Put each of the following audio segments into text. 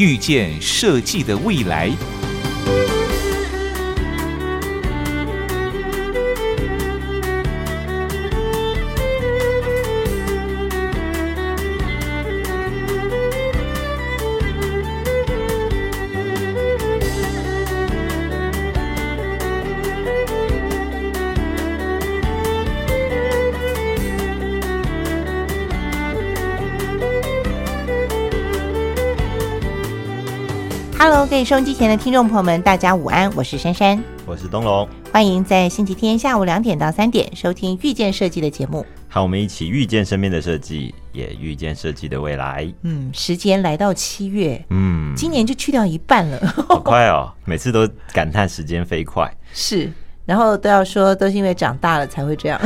遇见设计的未来。位收音机前的听众朋友们，大家午安，我是珊珊，我是东龙，欢迎在星期天下午两点到三点收听遇见设计的节目。和我们一起遇见身边的设计，也遇见设计的未来。嗯，时间来到七月，嗯，今年就去掉一半了，好快哦！每次都感叹时间飞快。是，然后都要说都是因为长大了才会这样，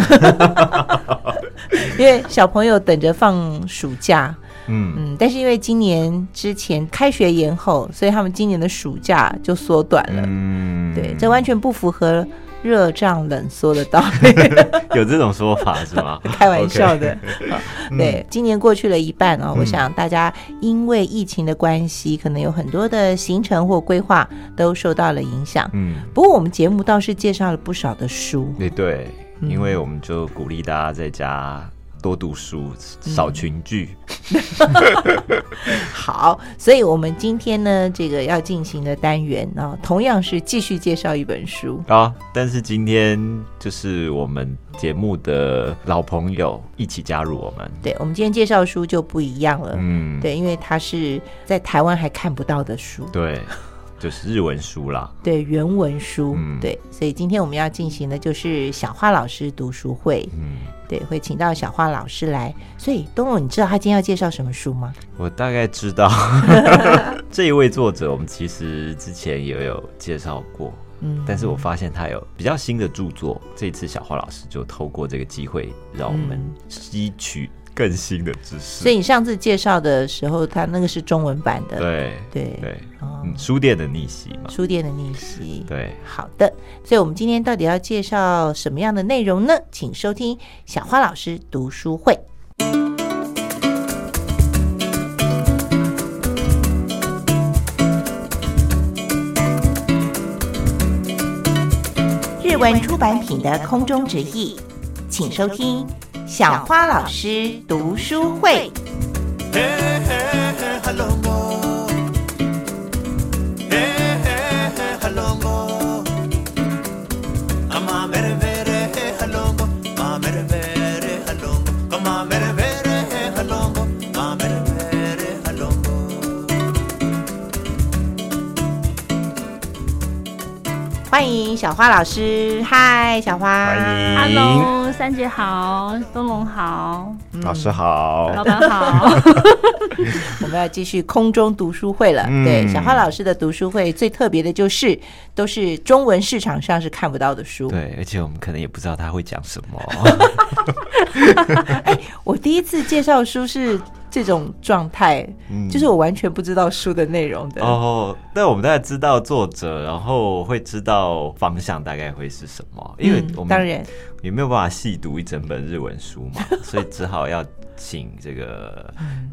因为小朋友等着放暑假。嗯嗯，但是因为今年之前开学延后，所以他们今年的暑假就缩短了。嗯，对，这完全不符合热胀冷缩的道理。有这种说法是吗？开玩笑的。嗯对，今年过去了一半哦，我想大家因为疫情的关系，可能有很多的行程或规划都受到了影响。嗯，不过我们节目倒是介绍了不少的书。对对，嗯因为我们就鼓励大家在家多读书，少群聚。好，所以我们今天呢，这个要进行的单元呢、同样是继续介绍一本书。啊！但是今天就是我们节目的老朋友一起加入我们。对，我们今天介绍书就不一样了。嗯，对，因为它是在台湾还看不到的书。对，就是日文书啦。对原文书，嗯对，所以今天我们要进行的就是小花老师读书会，嗯，对，会请到小花老师来。所以东龙，你知道他今天要介绍什么书吗？我大概知道 这一位作者，我们其实之前也有介绍过。嗯，但是我发现他有比较新的著作，这次小花老师就透过这个机会，让我们吸取更新的知识。所以你上次介绍的时候，它那个是中文版的，对对对，哦嗯，书店的逆袭嘛，书店的逆袭。对，好的，所以我们今天到底要介绍什么样的内容呢？请收听小花老师读书会。日文出版品的空中直译，请收听小花老师读书会。欢迎小花老师，嗨，小花，欢迎 Hello，三姐好，东龙好，老师好，老板好。我们要继续空中读书会了。嗯对，小花老师的读书会最特别的就是都是中文市场上是看不到的书。对，而且我们可能也不知道他会讲什么。我第一次介绍书是这种状态，嗯。就是我完全不知道书的内容的。哦，但我们大概知道作者，然后会知道方向大概会是什么，因为嗯我们当然。也没有办法细读一整本日文书嘛，所以只好要请这个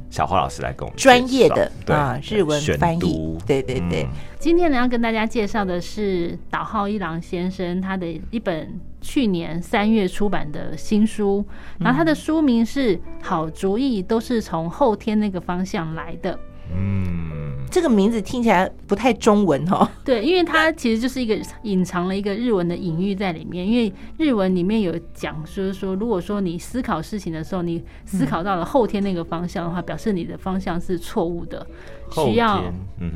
小花老师来跟我们专业的啊日文翻译。对对对。嗯。今天呢，要跟大家介绍的是岛浩一郎先生他的一本去年三月出版的新书，然后他的书名是《好主意都是从后天那个方向来的》。嗯，这个名字听起来不太中文哦。对，因为它其实就是一个隐藏了一个日文的隐喻在里面。因为日文里面有讲，就是说，如果说你思考事情的时候，你思考到了后天那个方向的话，表示你的方向是错误的，需要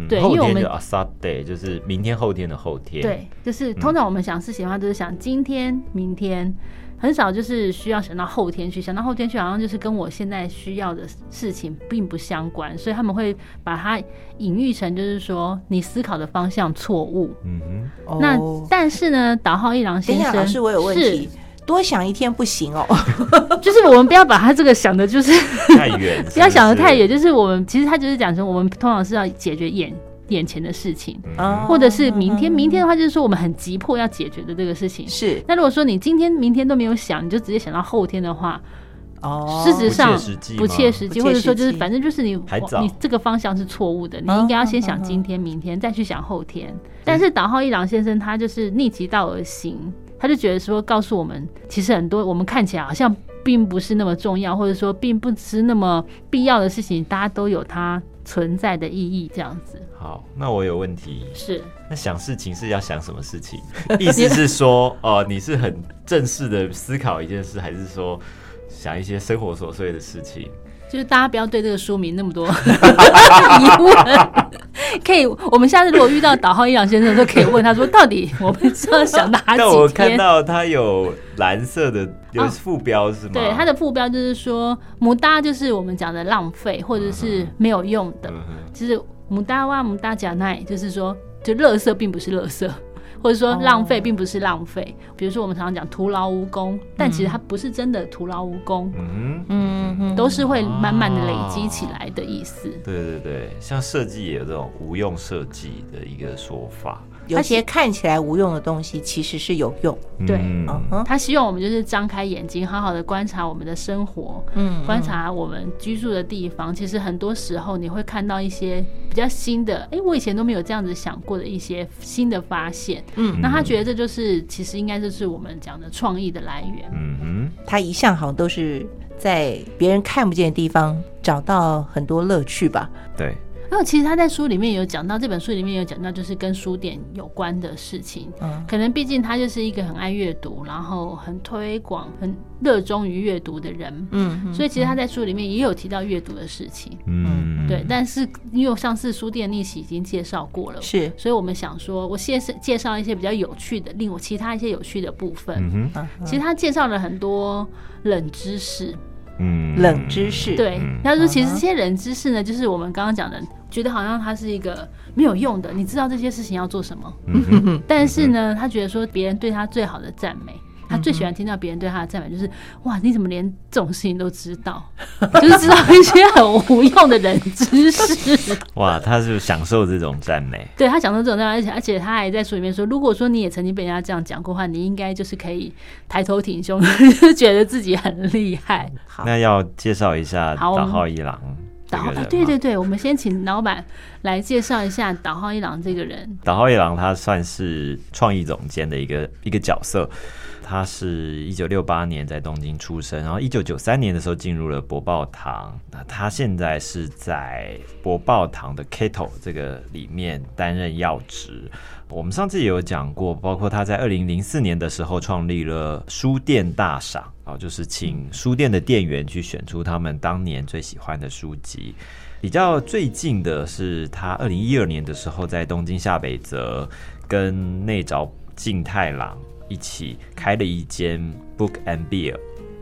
对因为我们后天就 asade 就是明天后天的后天，对，就是通常我们想事情的话，就是想今天、明天。很少就是需要想到后天去，想到后天去好像就是跟我现在需要的事情并不相关，所以他们会把它隐喻成就是说你思考的方向错误。嗯哼，那哦但是呢，岛浩一郎先生，一下，老师，我有问题。多想一天不行哦，就是我们不要把他这个想的就是太远，不要想的太远，就是我们其实他就是讲说，我们通常是要解决眼眼前的事情，或者是明天，明天的话就是说我们很急迫要解决的这个事情。是。那如果说你今天、明天都没有想，你就直接想到后天的话，哦，事实上不切实际不切实际，或者说就是反正就是你你这个方向是错误的，你哦应该要先想今天、明天，再去想后天。但是岛浩一郎先生他就是逆其道而行，他就觉得说告诉我们，其实很多我们看起来好像并不是那么重要，或者说并不是那么必要的事情，大家都有它存在的意义，这样子好，那我有问题，是。那想事情是要想什么事情？意思是说，哦、你是很正式的思考一件事，还是说想一些生活琐碎的事情？就是大家不要对这个书名那么多 疑问，可以，我们下次如果遇到岛浩一郎先生，都可以问他说，到底我们是要想哪但我几天？看到他有蓝色的，有哦副标是吗？对，他的副标就是说，母搭就是我们讲的浪费或者是没有用的，嗯哼就是母搭哇母搭假奈，就是说，就垃圾并不是垃圾。或者说哦。浪费并不是浪费，比如说我们常常讲徒劳无功，但其实它不是真的徒劳无功，嗯，嗯嗯都是会慢慢的累积起来的意思。对对对，像设计也有这种无用设计的一个说法。有些看起来无用的东西，其实是有用。对嗯嗯哼，他希望我们就是张开眼睛，好好的观察我们的生活，嗯观察我们居住的地方。其实很多时候你会看到一些比较新的，哎、我以前都没有这样子想过的一些新的发现。嗯那他觉得这就是其实应该就是我们讲的创意的来源。嗯哼他一向好像都是在别人看不见的地方找到很多乐趣吧。对，其实他在书里面有讲到，这本书里面有讲到，就是跟书店有关的事情。嗯可能毕竟他就是一个很爱阅读，然后很推广、很热衷于阅读的人。嗯所以其实他在书里面也有提到阅读的事情，嗯，对。但是因为上次书店逆袭已经介绍过了，是所以我们想说，我介绍介绍一些比较有趣的，令我其他一些有趣的部分。嗯哼，其实他介绍了很多冷知识，嗯，冷知识。对嗯。他说，其实这些冷知识呢，就是我们刚刚讲的，觉得好像它是一个没有用的，你知道这些事情要做什么，但是呢，他觉得说别人对他最好的赞美。他最喜欢听到别人对他的赞美，就是哇，你怎么连这种事情都知道？就是知道一些很无用的人知识。哇，他是享受这种赞美。对他享受这种赞美，而且而且他还在书里面说，如果说你也曾经被人家这样讲过的话，你应该就是可以抬头挺胸，就觉得自己很厉害。好，那要介绍一下好我们岛浩一郎这岛浩啊个人吗，对对对，我们先请老板来介绍一下岛浩一郎这个人。岛浩一郎他算是创意总监的一个一个角色。他是一九六八年在东京出生，然后一九九三年的时候进入了博报堂。那他现在是在博报堂的 Kato 这个里面担任要职。我们上次也有讲过，包括他在二零零四年的时候创立了书店大赏啊，就是请书店的店员去选出他们当年最喜欢的书籍。比较最近的是，他二零一二年的时候在东京下北泽跟内沼静太郎一起开了一间 Book and Beer，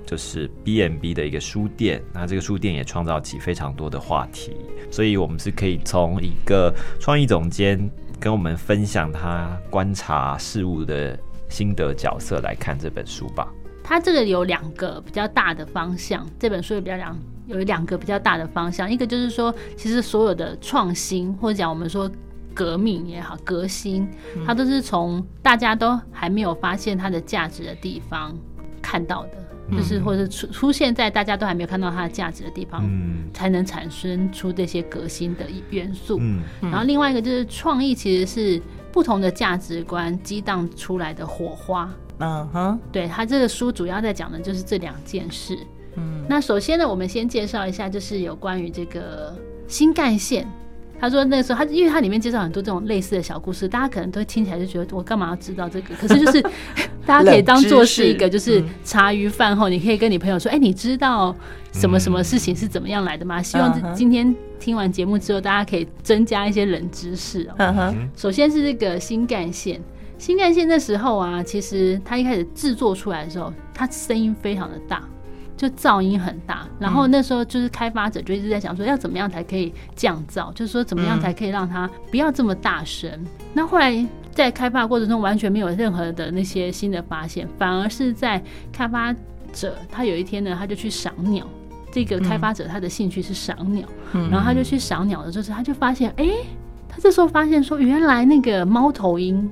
就是 B N B 的一个书店。那这个书店也创造起非常多的话题，所以我们是可以从一个创意总监跟我们分享他观察事物的心得角色来看这本书吧。他这个有两个比较大的方向，这本书有比较两有两个比较大的方向，一个就是说，其实所有的创新或者讲我们说革命也好，革新，它都是从大家都还没有发现它的价值的地方看到的，就是或者出出现在大家都还没有看到它的价值的地方，嗯才能产生出这些革新的元素。嗯然后另外一个就是创意，其实是不同的价值观激荡出来的火花。嗯哼，对他这个书主要在讲的就是这两件事。嗯，那首先呢，我们先介绍一下，就是有关于这个新干线。他说那个时候他因为他里面介绍很多这种类似的小故事，大家可能都听起来就觉得我干嘛要知道这个？可是就是 大家可以当做是一个就是茶余饭后，你可以跟你朋友说，哎、你知道什么什么事情是怎么样来的吗？希望今天听完节目之后，大家可以增加一些冷知识哦。嗯哼，首先是这个新干线，新干线那时候啊，其实它一开始制作出来的时候，它声音非常的大，就噪音很大。然后那时候就是开发者就一直在想说，要怎么样才可以降噪，就是说怎么样才可以让它不要这么大声。那后来在开发过程中完全没有任何的那些新的发现，反而是在开发者他有一天呢，他就去赏鸟。这个开发者他的兴趣是赏鸟，然后他就去赏鸟的时候，他就发现，哎，他这时候发现说，原来那个猫头鹰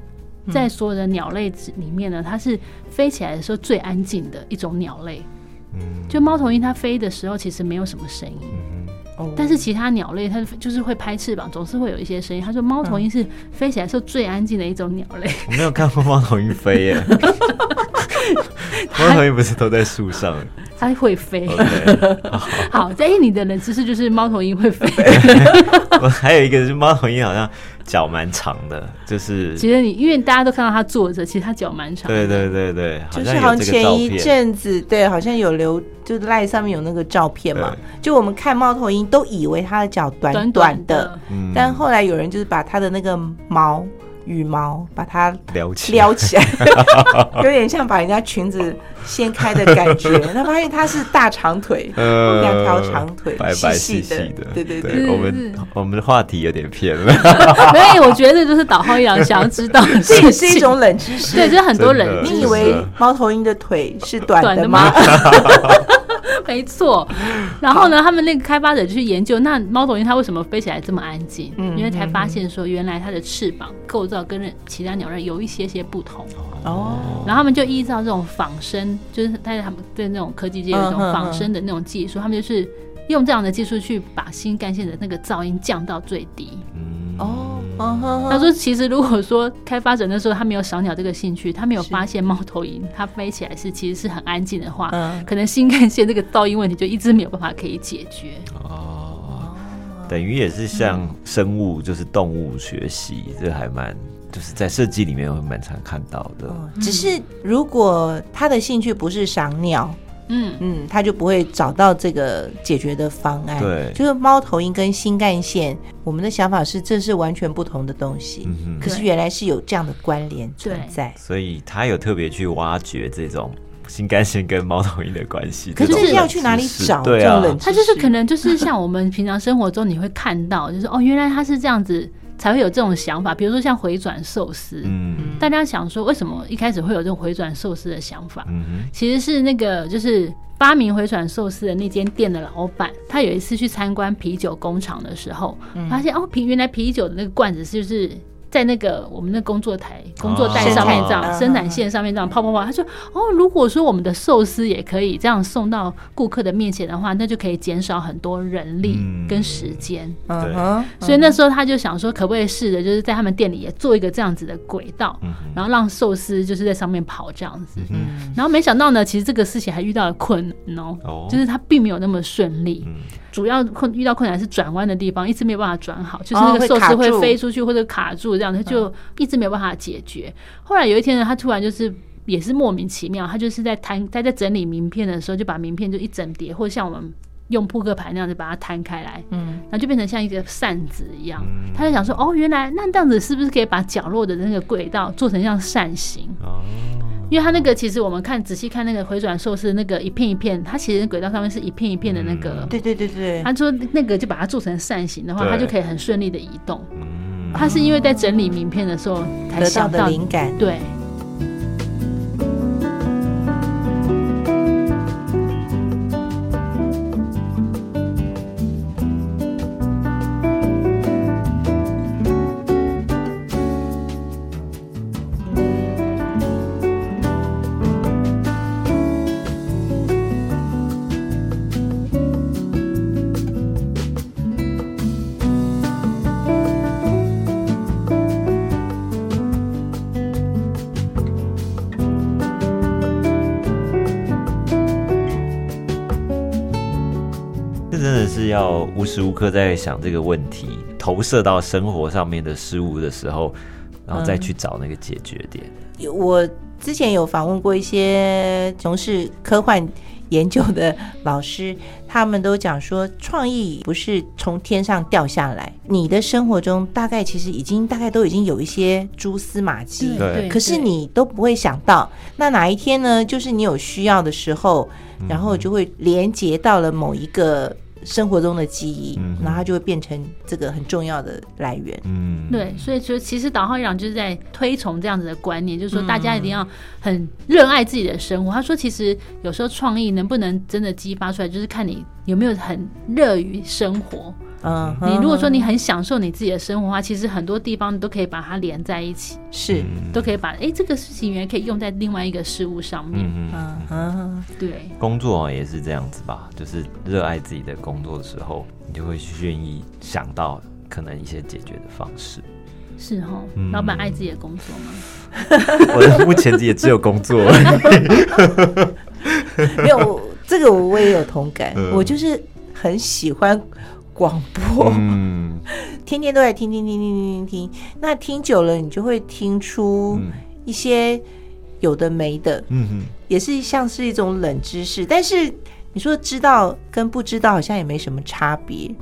在所有的鸟类里面呢，它是飞起来的时候最安静的一种鸟类。嗯，就猫头鹰它飞的时候其实没有什么声音，哦，但是其他鸟类它就是会拍翅膀，总是会有一些声音。他说猫头鹰是飞起来时候最安静的一种鸟类。我没有看过猫头鹰飞耶，猫头鹰不是都在树上？它会飞。好，在印尼的人知识就是猫头鹰会飞。我还有一个是猫头鹰好像脚蛮长的，就是其实你因为大家都看到他坐着，其实他脚蛮长。对对对对，就是好像前一阵子对，好像有留，就赖上面有那个照片嘛。就我们看猫头鹰都以为它的脚短短的，但后来有人就是把它的那个毛。羽毛把它撩起撩起来，有点像把人家裙子掀开的感觉。他发现他是大长腿，两条长腿，白白细细的。对对对，我们我们的话题有点偏了。没有我觉得就是导航一样，想要知道这也是一种冷知识。对，就是很多人，你以为猫头鹰的腿是短的吗？没错，然后呢，他们那个开发者就去研究，那猫头鹰它为什么飞起来这么安静？嗯，因为才发现说，原来它的翅膀构造跟其他鸟类有一些些不同。哦，然后他们就依照这种仿生，就是但是他们对那种科技界有一种仿生的那种技术，他们就是用这样的技术去把新干线的那个噪音降到最低。嗯，哦。他说：“其实如果说开发者那时候他没有赏鸟这个兴趣，他没有发现猫头鹰它飞起来是其实是很安静的话，可能新干线这个噪音问题就一直没有办法可以解决。哦，等于也是像生物，就是动物学习，这还蛮就是在设计里面会蛮常看到的。只是如果他的兴趣不是赏鸟。”嗯嗯，他就不会找到这个解决的方案。对，就是猫头鹰跟新干线，我们的想法是这是完全不同的东西。嗯可是原来是有这样的关联存在。所以他有特别去挖掘这种新干线跟猫头鹰的关系。可是要去哪里找？对啊，他就是可能就是像我们平常生活中你会看到，就是哦，原来他是这样子。才会有这种想法，比如说像回转寿司，嗯，大家想说为什么一开始会有这种回转寿司的想法？嗯其实是那个就是发明回转寿司的那间店的老板，他有一次去参观啤酒工厂的时候，发现哦，啤原来啤酒的那个罐子是就是。在那个我们的工作台、工作台上面这样，生产线上面这样泡泡泡。他说：“哦，如果说我们的寿司也可以这样送到顾客的面前的话，那就可以减少很多人力跟时间。”对，所以那时候他就想说，可不可以试着就是在他们店里也做一个这样子的轨道，然后让寿司就是在上面跑这样子。然后没想到呢，其实这个事情还遇到了困难哦，就是他并没有那么顺利。主要困遇到困难是转弯的地方，一直没有办法转好，就是那个寿司会飞出去或者卡住这样，他就一直没有办法解决。后来有一天呢，他突然就是也是莫名其妙，他就是在摊他在整理名片的时候，就把名片就一整叠，或者像我们用扑克牌那样子把它摊开来，嗯，然后就变成像一个扇子一样。他就想说，哦，原来那这样子是不是可以把角落的那个轨道做成像扇形？哦。因为他那个其实我们看仔细看那个回转寿司那个一片一片，它其实轨道上面是一片一片的那个。对对对对。他说那个就把它做成扇形的话，它就可以很顺利的移动。嗯。他是因为在整理名片的时候才想到灵感。对。时无刻在想这个问题，投射到生活上面的事物的时候，然后再去找那个解决点。我之前有访问过一些从事科幻研究的老师，他们都讲说，创意不是从天上掉下来，你的生活中大概其实已经大概都已经有一些蛛丝马迹，对可是你都不会想到，那哪一天呢？就是你有需要的时候，然后就会连接到了某一个。生活中的记忆，然后它就会变成这个很重要的来源。嗯，对，所以说其实导航一郎就是在推崇这样子的观念，就是说大家一定要很热爱自己的生活。他说，其实有时候创意能不能真的激发出来，就是看你有没有很热于生活。嗯，你如果说你很享受你自己的生活的话，其实很多地方你都可以把它连在一起，是都可以把哎这个事情原来可以用在另外一个事物上面。嗯嗯，对，工作也是这样子吧，就是热爱自己的工作的时候，你就会愿意想到可能一些解决的方式。是哈，老板爱自己的工作吗？我的目前也只有工作。没有这个，我也有同感。我就是很喜欢。广播，嗯，天天都在听听听听听听听，那听久了，你就会听出一些有的没的，嗯哼，也是像是一种冷知识。但是你说知道跟不知道好像也没什么差别。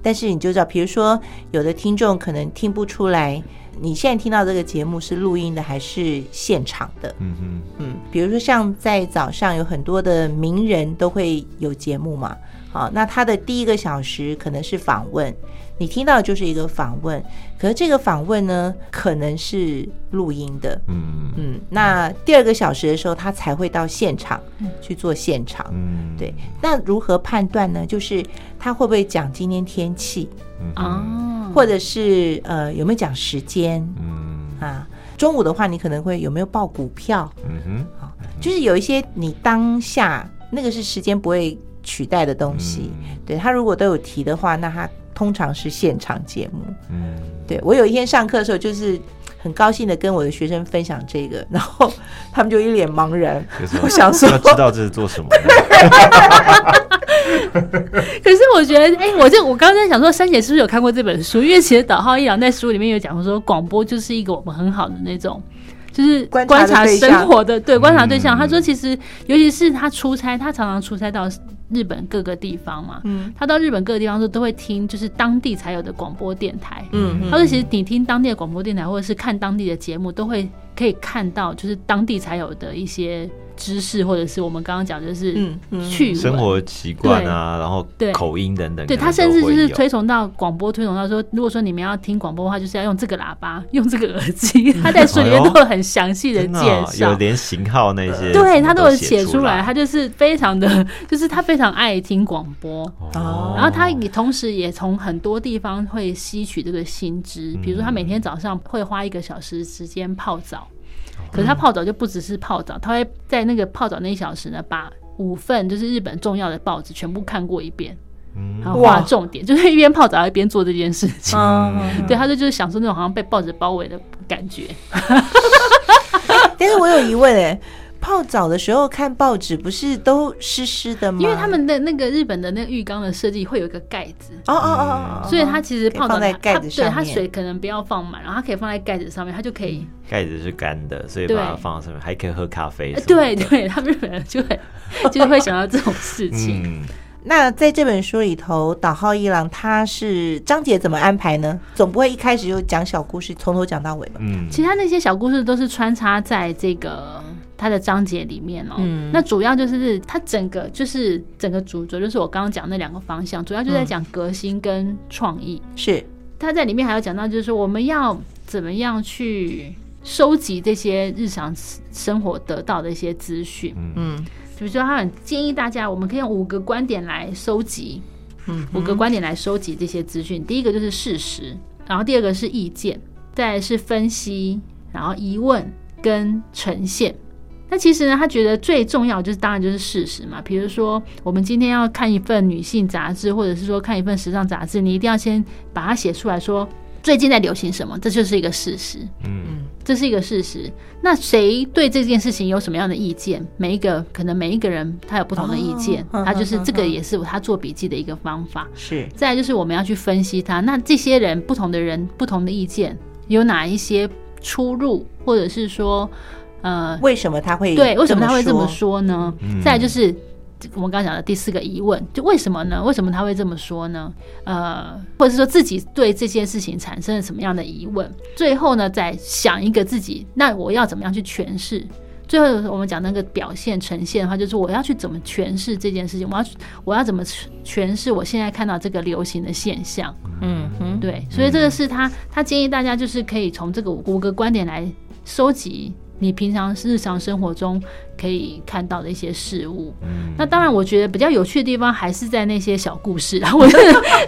但是你就知道，比如说有的听众可能听不出来，你现在听到这个节目是录音的还是现场的，嗯哼，嗯，比如说像在早上有很多的名人都会有节目嘛。好，那他的第一个小时可能是访问，你听到就是一个访问，可是这个访问呢，可能是录音的，嗯嗯。那第二个小时的时候，他才会到现场去做现场，嗯，对。那如何判断呢？就是他会不会讲今天天气，哦，或者是呃有没有讲时间，嗯啊，中午的话，你可能会有没有报股票，嗯哼，好，就是有一些你当下那个是时间不会。取代的东西，对他如果都有提的话，那他通常是现场节目。嗯，对我有一天上课的时候，就是很高兴的跟我的学生分享这个，然后他们就一脸茫然。我想说，知道这是做什么？可是我觉得，哎，我就我刚刚在想说，珊姐是不是有看过这本书？因为其实导浩一郎在书里面有讲说，广播就是一个我们很好的那种。就是观察生活的，对观察对象。他说，其实尤其是他出差，他常常出差到日本各个地方嘛。嗯，他到日本各个地方都都会听，就是当地才有的广播电台。嗯，他说，其实你听当地的广播电台，或者是看当地的节目，都会可以看到，就是当地才有的一些。知识或者是我们刚刚讲就是去生活习惯啊，然后口音等等。对他甚至就是推崇到广播，推崇到说，如果说你们要听广播的话，就是要用这个喇叭，用这个耳机。他在书里面都有很详细的介绍，有连型号那些，对他都有写出来。他就是非常的，就是他非常爱听广播。哦，然后他也同时也从很多地方会吸取这个新知，比如说他每天早上会花一个小时时间泡澡。可是他泡澡就不只是泡澡，他会在那个泡澡那一小时呢，把五份就是日本重要的报纸全部看过一遍，然后画重点，就是一边泡澡一边做这件事情。对，他就就是享受那种好像被报纸包围的感觉。但是我有疑问哎。泡澡的时候看报纸不是都湿湿的吗？因为他们的那个日本的那个浴缸的设计会有一个盖子哦哦哦，所以它其实泡放在盖子上对它水可能不要放满，然后它可以放在盖子上面，它就可以盖子是干的，所以把它放在上面还可以喝咖啡。对对，他们日本人就会就是会想到这种事情。那在这本书里头，岛浩一郎他是章节怎么安排呢？总不会一开始就讲小故事，从头讲到尾吧？嗯，其他那些小故事都是穿插在这个。它的章节里面哦，那主要就是它整个就是整个主轴，就是我刚刚讲那两个方向，主要就在讲革新跟创意。是，他在里面还有讲到，就是说我们要怎么样去收集这些日常生活得到的一些资讯。嗯，比如说他很建议大家，我们可以用五个观点来收集，嗯，五个观点来收集这些资讯。第一个就是事实，然后第二个是意见，再是分析，然后疑问跟呈现。那其实呢，他觉得最重要就是当然就是事实嘛。比如说，我们今天要看一份女性杂志，或者是说看一份时尚杂志，你一定要先把它写出来说最近在流行什么，这就是一个事实。嗯，这是一个事实。那谁对这件事情有什么样的意见？每一个可能每一个人他有不同的意见，他就是这个也是他做笔记的一个方法。是。再就是我们要去分析他，那这些人不同的人不同的意见有哪一些出入，或者是说。呃，为什么他会对？为什么他会这么说呢？再就是我们刚刚讲的第四个疑问，就为什么呢？为什么他会这么说呢？呃，或者是说自己对这件事情产生了什么样的疑问？最后呢，再想一个自己，那我要怎么样去诠释？最后我们讲那个表现呈现的话，就是我要去怎么诠释这件事情？我要我要怎么诠释我现在看到这个流行的现象？嗯哼，对，所以这个是他他建议大家就是可以从这个五个观点来收集你平常日常生活中。可以看到的一些事物，那当然，我觉得比较有趣的地方还是在那些小故事啊。我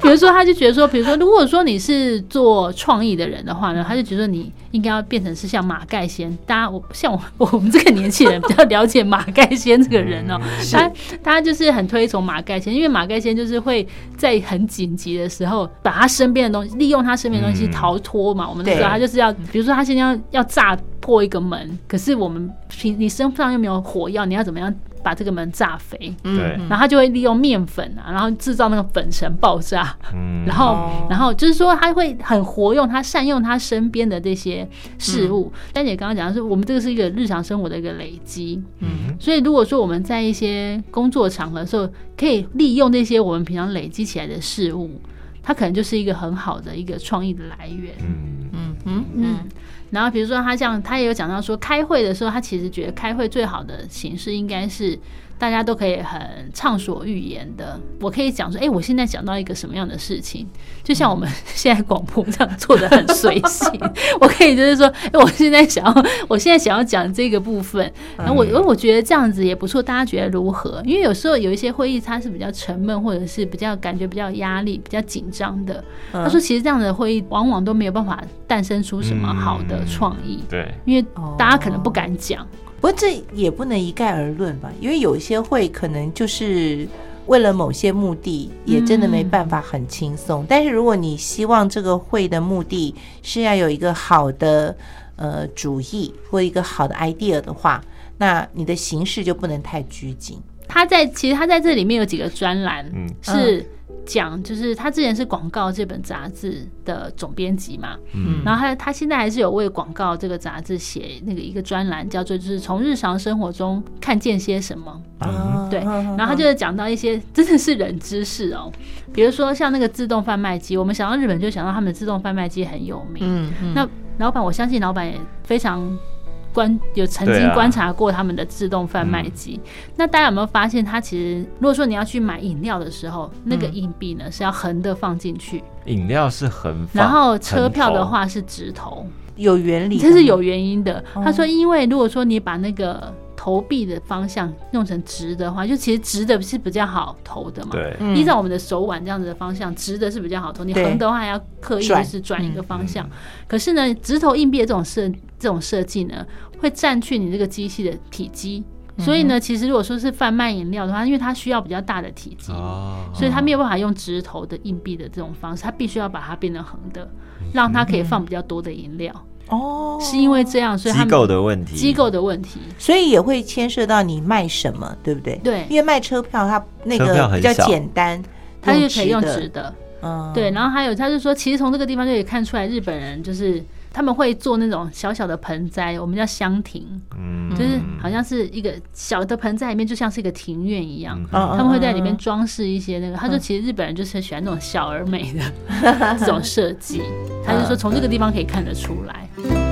比如说，他就觉得说，比如说，如果说你是做创意的人的话呢，他就觉得你应该要变成是像马盖先。大家，我像我我们这个年轻人比较了解马盖先这个人哦，他他就是很推崇马盖先，因为马盖先就是会在很紧急的时候，把他身边的东西，利用他身边的东西逃脱嘛。我们知道他就是要，比如说他现在要要炸破一个门，可是我们平你身上又没有。火药，你要怎么样把这个门炸飞？对，然后他就会利用面粉啊，然后制造那个粉尘爆炸。嗯，然后，然后就是说他会很活用，他善用他身边的这些事物。丹姐刚刚讲的是，我们这个是一个日常生活的一个累积。嗯，所以如果说我们在一些工作场合的时候，可以利用那些我们平常累积起来的事物，它可能就是一个很好的一个创意的来源。嗯嗯嗯嗯。然后比如说他像他也有讲到说，开会的时候，他其实觉得开会最好的形式应该是。大家都可以很畅所欲言的，我可以讲说，哎，我现在讲到一个什么样的事情，就像我们现在广播这样做的很随性。我可以就是说，哎，我现在想要，我现在想要讲这个部分，然后我，我觉得这样子也不错，大家觉得如何？因为有时候有一些会议，它是比较沉闷，或者是比较感觉比较压力、比较紧张的。他说，其实这样的会议往往都没有办法诞生出什么好的创意，对，因为大家可能不敢讲。不过这也不能一概而论吧，因为有一些会可能就是为了某些目的，也真的没办法很轻松。但是如果你希望这个会的目的是要有一个好的呃主意或一个好的 idea 的话，那你的形式就不能太拘谨。他在其实他在这里面有几个专栏，嗯，是。讲就是他之前是广告这本杂志的总编辑嘛，嗯，然后他他现在还是有为广告这个杂志写那个一个专栏，叫做就是从日常生活中看见些什么，对，然后他就是讲到一些真的是冷知识哦，比如说像那个自动贩卖机，我们想到日本就想到他们的自动贩卖机很有名，嗯嗯，那老板我相信老板也非常。观有曾经观察过他们的自动贩卖机，那大家有没有发现，它其实如果说你要去买饮料的时候，那个硬币呢是要横的放进去，饮料是横，然后车票的话是直投，有原理，这是有原因的。他说，因为如果说你把那个投币的方向弄成直的话，就其实直的是比较好投的嘛。对，依照我们的手腕这样子的方向，直的是比较好投。你横的话还要刻意就是转一个方向。可是呢，直投硬币的这种设这种设计呢，会占据你这个机器的体积。所以呢，其实如果说是贩卖饮料的话，因为它需要比较大的体积，所以它没有办法用直投的硬币的这种方式，它必须要把它变成横的，让它可以放比较多的饮料。哦，是因为这样，所以机构的问题，机构的问题，所以也会牵涉到你卖什么，对不对？对，因为卖车票，它那个比较简单，它就可以用纸的。嗯，对。然后还有，他就说，其实从这个地方就可以看出来，日本人就是他们会做那种小小的盆栽，我们叫香亭，嗯，就是好像是一个小的盆栽里面，就像是一个庭院一样，他们会在里面装饰一些那个。他说，其实日本人就是喜欢那种小而美的 这种设计。他就说，从这个地方可以看得出来。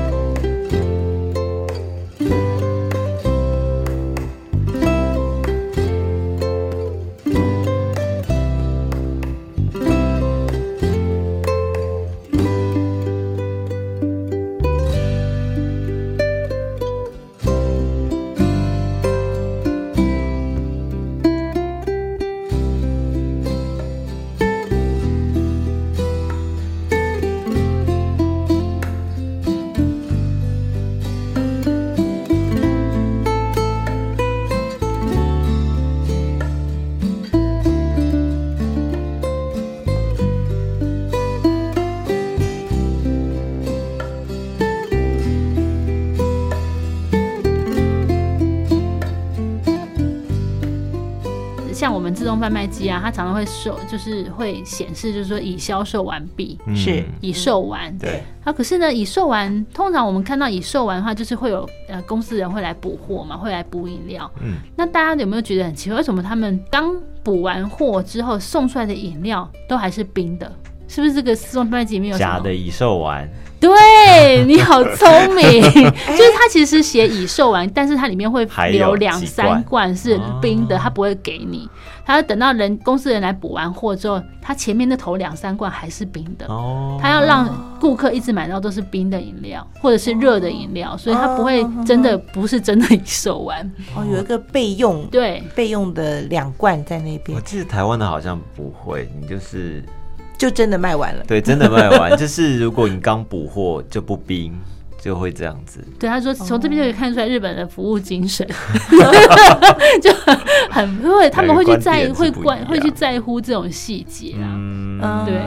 们自动贩卖机啊，它常常会售，就是会显示，就是说已销售完毕，是已售完。对。啊，可是呢，已售完，通常我们看到已售完的话，就是会有呃公司人会来补货嘛，会来补饮料。嗯。那大家有没有觉得很奇怪？为什么他们刚补完货之后送出来的饮料都还是冰的？是不是这个自动贩卖机里面有假的已售完？对你好聪明，就是它其实写已售完，但是它里面会留两三罐是 冰的，它不会给你。它等到人公司人来补完货之后，他前面那头两三罐还是冰的。哦，他要让顾客一直买到都是冰的饮料或者是热的饮料，所以他不会真的不是真的已售完。哦，有一个备用对备用的两罐在那边。我记得台湾的好像不会，你就是。就真的卖完了，对，真的卖完。就是如果你刚补货就不冰，就会这样子。对，他说从这边就可以看出来日本的服务精神，就很会，他们会去在意会关会去在乎这种细节啊。嗯，对，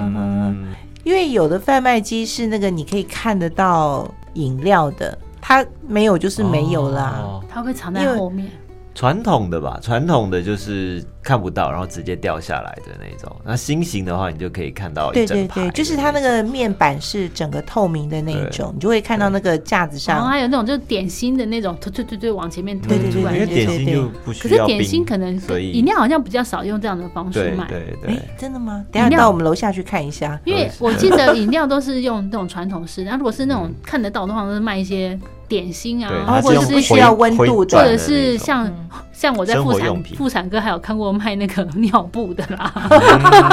因为有的贩卖机是那个你可以看得到饮料的，它没有就是没有啦，它会藏在后面。传统的吧，传统的就是看不到，然后直接掉下来的那种。那心形的话，你就可以看到对对对，就是它那个面板是整个透明的那一种，你就会看到那个架子上。然后还有那种就是点心的那种，推推推推往前面推出来。因为点心就不需要可是点心可能饮料好像比较少用这样的方式卖。对对。哎，真的吗？等下到我们楼下去看一下。因为我记得饮料都是用那种传统式，然后如果是那种看得到的话，都是卖一些。点心啊，或者是需要温度，或者是像像我在妇产妇产科还有看过卖那个 尿布的啦，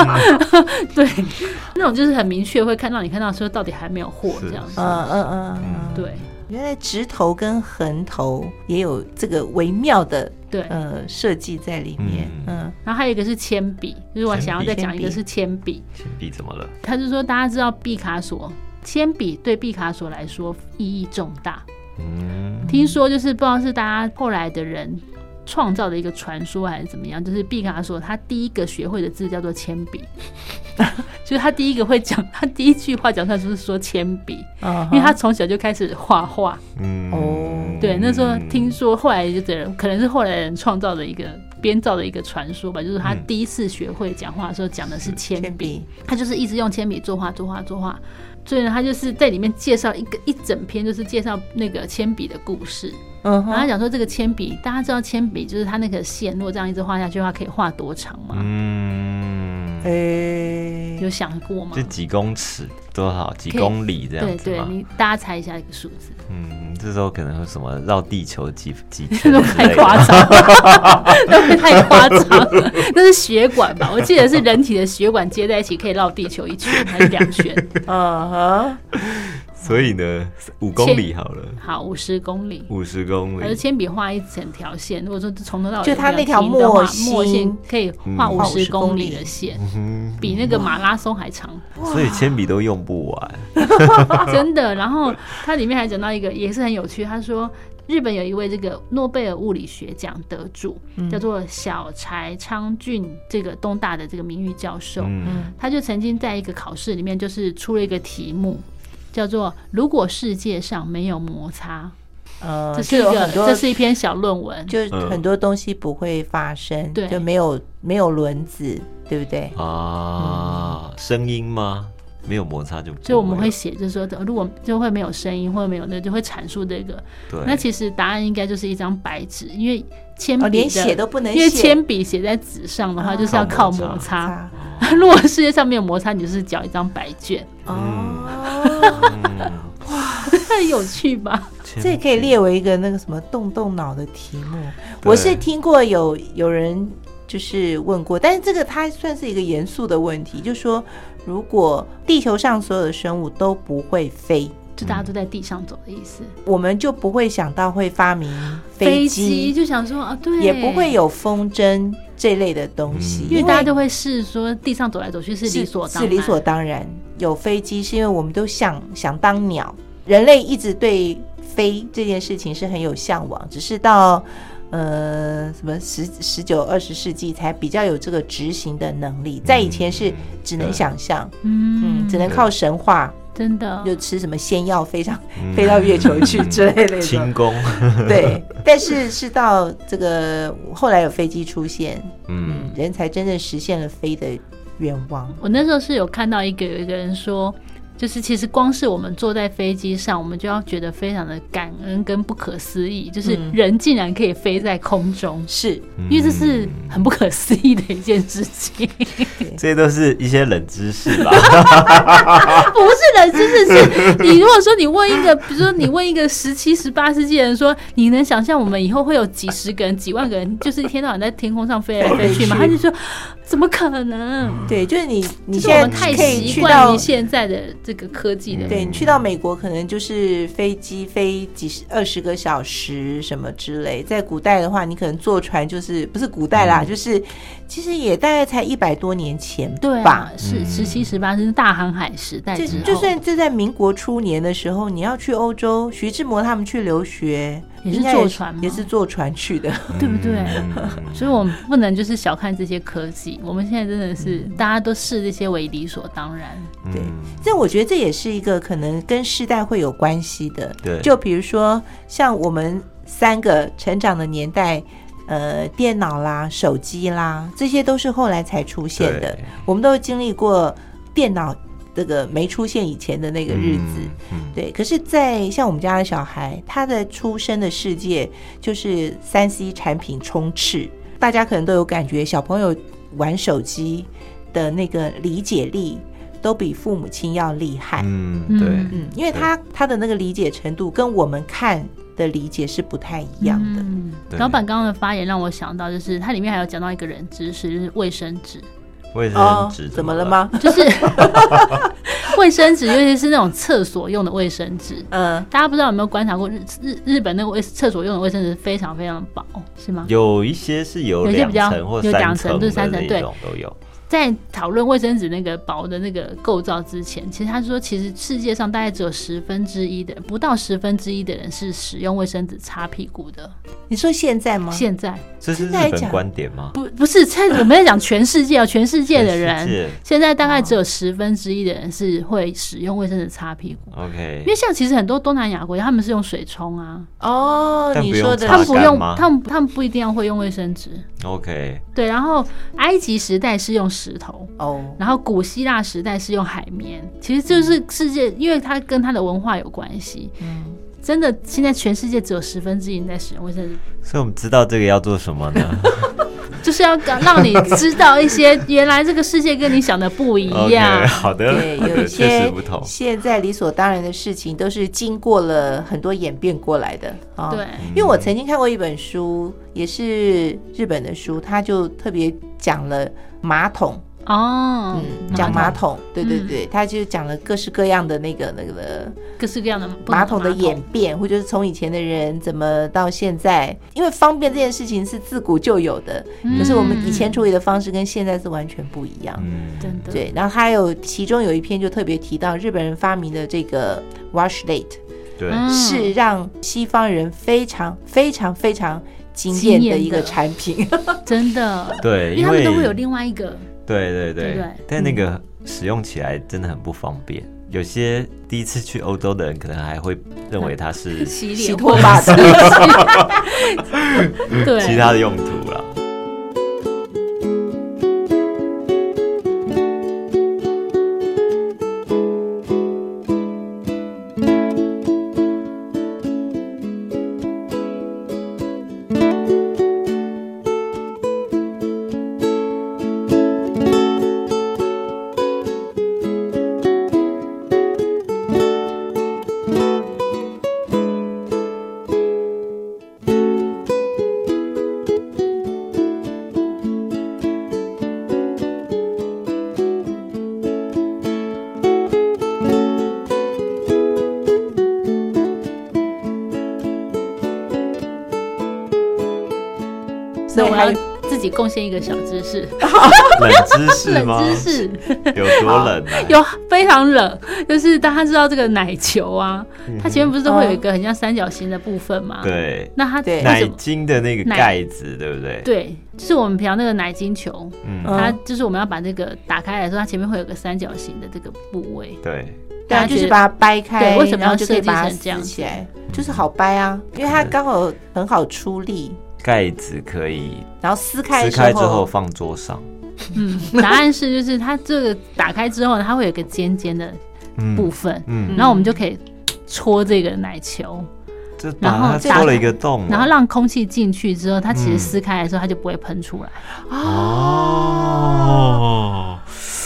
对，那种就是很明确会看到你看到说到底还没有货这样子，嗯嗯嗯，对，原来直头跟横头也有这个微妙的对。呃设计在里面，嗯，然后还有一个是铅笔，就是我想要再讲一个是铅笔，铅笔怎么了？他是说大家知道毕卡索，铅笔对毕卡索来说意义重大。嗯。听说就是不知道是大家后来的人创造的一个传说还是怎么样，就是毕卡索他第一个学会的字叫做铅笔，就是他第一个会讲，他第一句话讲出来就是说铅笔，因为他从小就开始画画。嗯。哦，对，那时候听说后来就人可能是后来人创造的一个编造的一个传说吧，就是他第一次学会讲话的时候讲的是铅笔，他就是一直用铅笔作画作画作画。所以呢，他就是在里面介绍一个一整篇，就是介绍那个铅笔的故事。嗯，然后他讲说这个铅笔，大家知道铅笔就是它那个线，如果这样一直画下去的话，可以画多长吗？嗯，诶，有想过吗？就几公尺多少？几公里这样子对对，你大家猜一下一个数字。嗯，这时候可能会什么绕地球几几圈？太夸张，那会太夸张。那是血管吧？我记得是人体的血管接在一起可以绕地球一圈还是两圈？嗯哼。所以呢，五公里好了。好，五十公里。五十公里。而铅笔画一整条线，如果说从头到尾就它那条墨墨线可以画五十公里的线，比那个马拉松还长。所以铅笔都用不完，真的。然后它里面还讲到一个也是很有趣，他说日本有一位这个诺贝尔物理学奖得主，叫做小柴昌俊，这个东大的这个名誉教授，他就曾经在一个考试里面就是出了一个题目。叫做如果世界上没有摩擦，呃，这是一个，这是一篇小论文，就很多东西不会发生，对，就没有没有轮子，对不对？啊，声音吗？没有摩擦就所以我们会写，就是说，如果就会没有声音，或者没有那就会阐述这个。对，那其实答案应该就是一张白纸，因为铅笔连写都不能，因为铅笔写在纸上的话，就是要靠摩擦。如果世界上没有摩擦，你就是缴一张白卷。哦，哇，太有趣吧？这也可以列为一个那个什么动动脑的题目。我是听过有有人就是问过，但是这个它算是一个严肃的问题，就说如果地球上所有的生物都不会飞，就大家都在地上走的意思，我们就不会想到会发明飞机，就想说啊，对，也不会有风筝。这类的东西，因为大家都会是说地上走来走去是理所是理所当然。有飞机是因为我们都想想当鸟，人类一直对飞这件事情是很有向往，只是到呃什么十十九二十世纪才比较有这个执行的能力，在以前是只能想象，嗯，只能靠神话真的就吃什么仙药，飞上飞到月球去之类的。轻功。对，但是是到这个后来有飞机出现，嗯，人才真正实现了飞的愿望。我那时候是有看到一个有一个人说。就是其实光是我们坐在飞机上，我们就要觉得非常的感恩跟不可思议，就是人竟然可以飞在空中，是因为这是很不可思议的一件事情。这些都是一些冷知识吧？不是冷知识，是你如果说你问一个，比如说你问一个十七、十八世纪人说，你能想象我们以后会有几十个人、几万个人，就是一天到晚在天空上飞来飞去吗？他就说。怎么可能？对，就是你，你现在太习惯于现在的这个科技的。对你去到美国，可能就是飞机飞几十、二十个小时什么之类。在古代的话，你可能坐船就是不是古代啦，就是其实也大概才一百多年前对吧？是十七、十八是大航海时代之后。就算就在民国初年的时候，你要去欧洲，徐志摩他们去留学。也是坐船，也是坐船去的，对不对？所以，我们不能就是小看这些科技。我们现在真的是大家都视这些为理所当然。对，这我觉得这也是一个可能跟世代会有关系的。对，就比如说像我们三个成长的年代，呃，电脑啦、手机啦，这些都是后来才出现的。我们都经历过电脑。这个没出现以前的那个日子，对。可是，在像我们家的小孩，他的出生的世界就是三 C 产品充斥，大家可能都有感觉，小朋友玩手机的那个理解力都比父母亲要厉害。嗯，对，嗯，因为他他的那个理解程度跟我们看的理解是不太一样的。嗯老板刚刚的发言让我想到，就是它里面还有讲到一个人知识，就是卫生纸。卫生纸怎么了吗？就是 卫生纸，尤其是那种厕所用的卫生纸。嗯，大家不知道有没有观察过日日日本那个卫厕所用的卫生纸非常非常薄，是吗？有一些是有两层或三层，就是三层，对，都有。在讨论卫生纸那个薄的那个构造之前，其实他说，其实世界上大概只有十分之一的，不到十分之一的人是使用卫生纸擦屁股的。你说现在吗？现在这是日本观点吗？不，不是，在我们在讲全世界哦，全世界的人，现在大概只有十分之一的人是会使用卫生纸擦屁股。OK，因为像其实很多东南亚国家，他们是用水冲啊。哦，你说的，他们不用，他们他们不一定要会用卫生纸。OK，对，然后埃及时代是用。石头哦，然后古希腊时代是用海绵，其实就是世界，因为它跟它的文化有关系。嗯，真的，现在全世界只有十分之一在使用卫生纸，所以我们知道这个要做什么呢？就是要让你知道一些原来这个世界跟你想的不一样。好的，对，有一 些现在理所当然的事情，都是经过了很多演变过来的啊。对，因为我曾经看过一本书，也是日本的书，他就特别讲了马桶。哦，嗯，讲马桶，对对对，他就讲了各式各样的那个那个各式各样的马桶的演变，或者是从以前的人怎么到现在，因为方便这件事情是自古就有的，可是我们以前处理的方式跟现在是完全不一样，真的。对，然后还有其中有一篇就特别提到日本人发明的这个 washlet，对，是让西方人非常非常非常惊艳的一个产品，真的，对，因为他们都会有另外一个。对对对，但那个使用起来真的很不方便。有些第一次去欧洲的人，可能还会认为它是 洗拖把的，对，其他的用途了。贡献一个小知识，冷知识吗？冷知识有多冷？有非常冷，就是大家知道这个奶球啊，它前面不是都会有一个很像三角形的部分吗？对，那它奶精的那个盖子，对不对？对，就是我们平常那个奶精球，嗯它就是我们要把这个打开来说，它前面会有个三角形的这个部位。对，对啊，就是把它掰开，为什么然后就可以设计把它成这样撕起来？就是好掰啊，因为它刚好很好出力，盖子可以然后撕开撕开之后，放桌上，嗯，答案是就是它这个打开之后，它会有个尖尖的嗯部分，嗯，然后我们就可以戳这个奶球，这然后把它戳了一个洞哦，然后让空气进去之后，它其实嗯。撕开的时候它就不会喷出来。哦，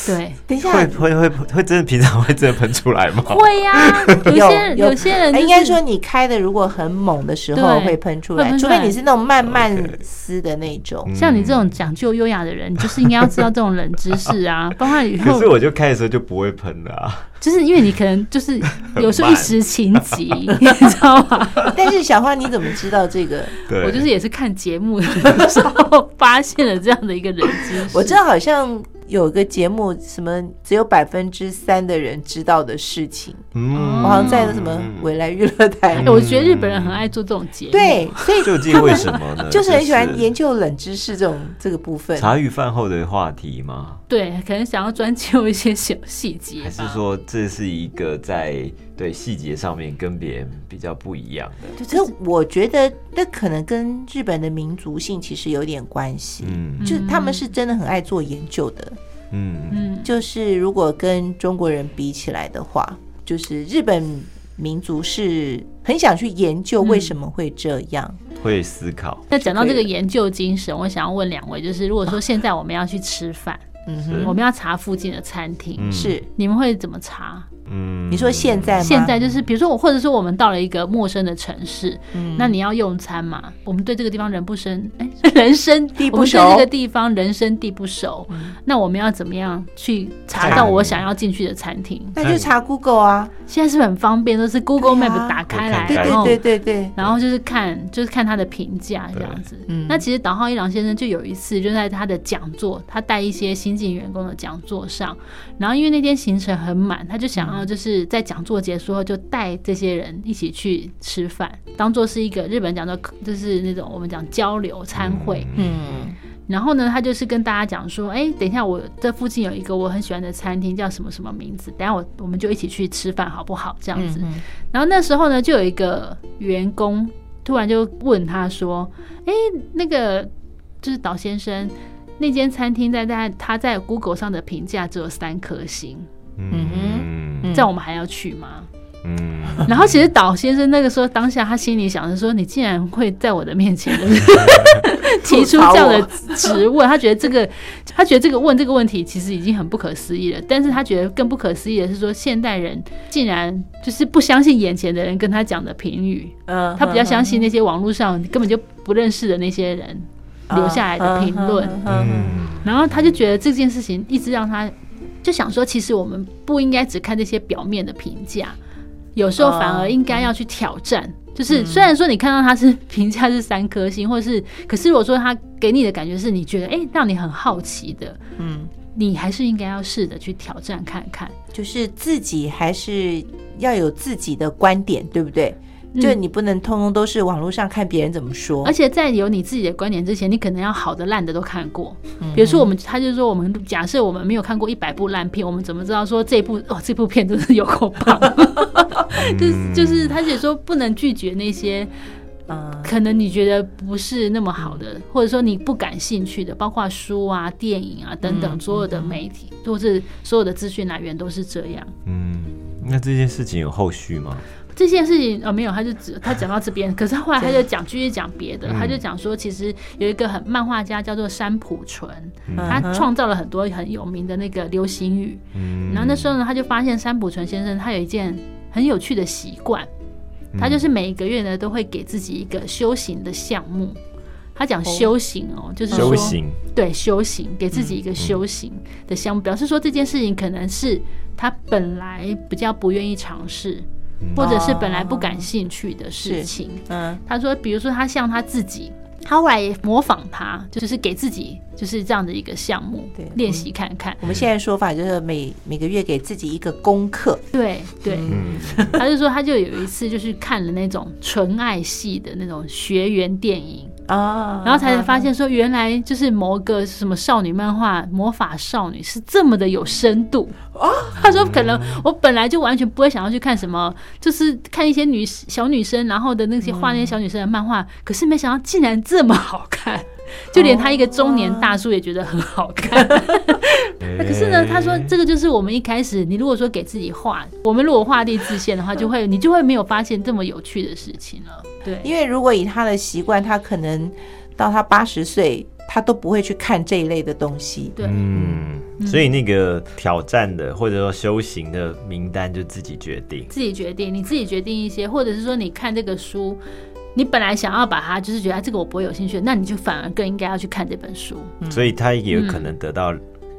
对，等一下会，会会会真的平常会真的喷出来吗？会呀、有些人有有些人、就是、哎应该说你开的如果很猛的时候会喷出来，除非你是那种慢慢撕的那种。像你这种讲究优雅的人，你就是应该要知道这种冷知识啊，包括以后可是我就开的时候就不会喷了啊，就是因为你可能就是有时候一时情急，你知道吗？但是小花，你怎么知道这个？对，我就是也是看节目的时候发现了这样的一个人知识。我知道好像有个节目，什么只有百分之三的人知道的事情，嗯我好像在什么未来娱乐台哎，我觉得日本人很爱做这种节目，对，所以究竟为什么呢？就是很喜欢研究冷知识这种这个部分。茶余饭后的话题吗？对，可能想要专究一些小细节吧，还是说这是一个在对细节上面跟别人比较不一样的？就是我觉得那可能跟日本的民族性其实有点关系，嗯。就是他们是真的很爱做研究的。嗯。嗯，就是如果跟中国人比起来的话，就是日本民族是很想去研究为什么会这样。会思考，那讲到这个研究精神，我想要问两位，就是如果说现在我们要去吃饭，嗯是我们要查附近的餐厅，嗯。是。你们会怎么查？嗯。你说现在吗？现在就是比如说我，或者说我们到了一个陌生的城市，嗯。那你要用餐嘛？我们对这个地方人不生，哎，人生地不我们对熟。这个地方人生地不熟，那我们要怎么样去查到我想要进去的餐厅？那就查 Google 啊，现在是不是很方便，都是 Google Map 打开来，对对对对对，然后就是看就是看他的评价这样子。嗯。那其实岛浩一郎先生就有一次就在他的讲座，他带一些新进员工的讲座上，然后因为那天行程很满，他就想要就是在讲座结束后就带这些人一起去吃饭，当做是一个日本讲座就是那种我们讲交流餐会。嗯然后呢，他就是跟大家讲说，哎，等一下，我这附近有一个我很喜欢的餐厅，叫什么什么名字？等一下我我们就一起去吃饭好不好？这样子。嗯然后那时候呢，就有一个员工突然就问他说：“哎，那个就是岛先生，那间餐厅在在他在 Google 上的评价只有三颗星，嗯嗯这样我们还要去吗？”嗯。然后其实岛先生那个时候当下他心里想着说：“你竟然会在我的面前 提出这样的质问，他觉得这个他觉得这个问这个问题其实已经很不可思议了。但是他觉得更不可思议的是说，现代人竟然就是不相信眼前的人跟他讲的评语，嗯他比较相信那些网络上根本就不认识的那些人留下来的评论，然后他就觉得这件事情一直让他就想说，其实我们不应该只看这些表面的评价，有时候反而应该要去挑战。就是虽然说你看到他是 评价是三颗星，或者是，可是如果说他给你的感觉是你觉得哎、诶让你很好奇的，嗯，你还是应该要试着去挑战看看。就是自己还是要有自己的观点，对不对？嗯就你不能通通都是网络上看别人怎么说，而且在有你自己的观点之前，你可能要好的烂的都看过。嗯比如说，我们他就说，我们假设我们没有看过一百部烂片，我们怎么知道说这部哦这部片真是有够棒？就 是就是，他也说不能拒绝那些嗯可能你觉得不是那么好的，或者说你不感兴趣的，包括书啊、电影啊等等，所有的媒体或是所有的资讯来源都是这样。嗯，那这件事情有后续吗？这件事情呃没有，他就只他讲到这边，可是后来他就讲继续讲别的，嗯。他就讲说，其实有一个很漫画家叫做山浦纯，嗯。他创造了很多很有名的那个流行语。嗯，然后那时候呢，他就发现山浦纯先生他有一件很有趣的习惯，他就是每一个月呢都会给自己一个修行的项目。他讲修行哦，就是说修行，对修行，给自己一个修行的项目，表示说这件事情可能是他本来比较不愿意尝试，或者是本来不感兴趣的事情。嗯。他说，比如说他像他自己，他后来也模仿他，就是给自己就是这样的一个项目对练习看看。我们现在说法就是每每个月给自己一个功课，对对，嗯。他就说他就有一次就是看了那种纯爱系的那种学员电影，啊，然后才发现说，原来就是某个什么少女漫画《魔法少女》是这么的有深度哦。他说，可能我本来就完全不会想要去看什么，就是看一些女小女生，然后的那些画那些小女生的漫画，可是没想到竟然这么好看。就连他一个中年大叔也觉得很好看。可是呢，他说这个就是我们一开始，你如果说给自己画，我们如果画地自限的话，就会你就会没有发现这么有趣的事情了。对，因为如果以他的习惯，他可能到他八十岁，他都不会去看这一类的东西。对，嗯，所以那个挑战的或者说修行的名单就自己决定，自己决定，你自己决定一些，或者是说你看这个书。你本来想要把它，就是觉得这个我不会有兴趣，那你就反而更应该要去看这本书。所以他也有可能得到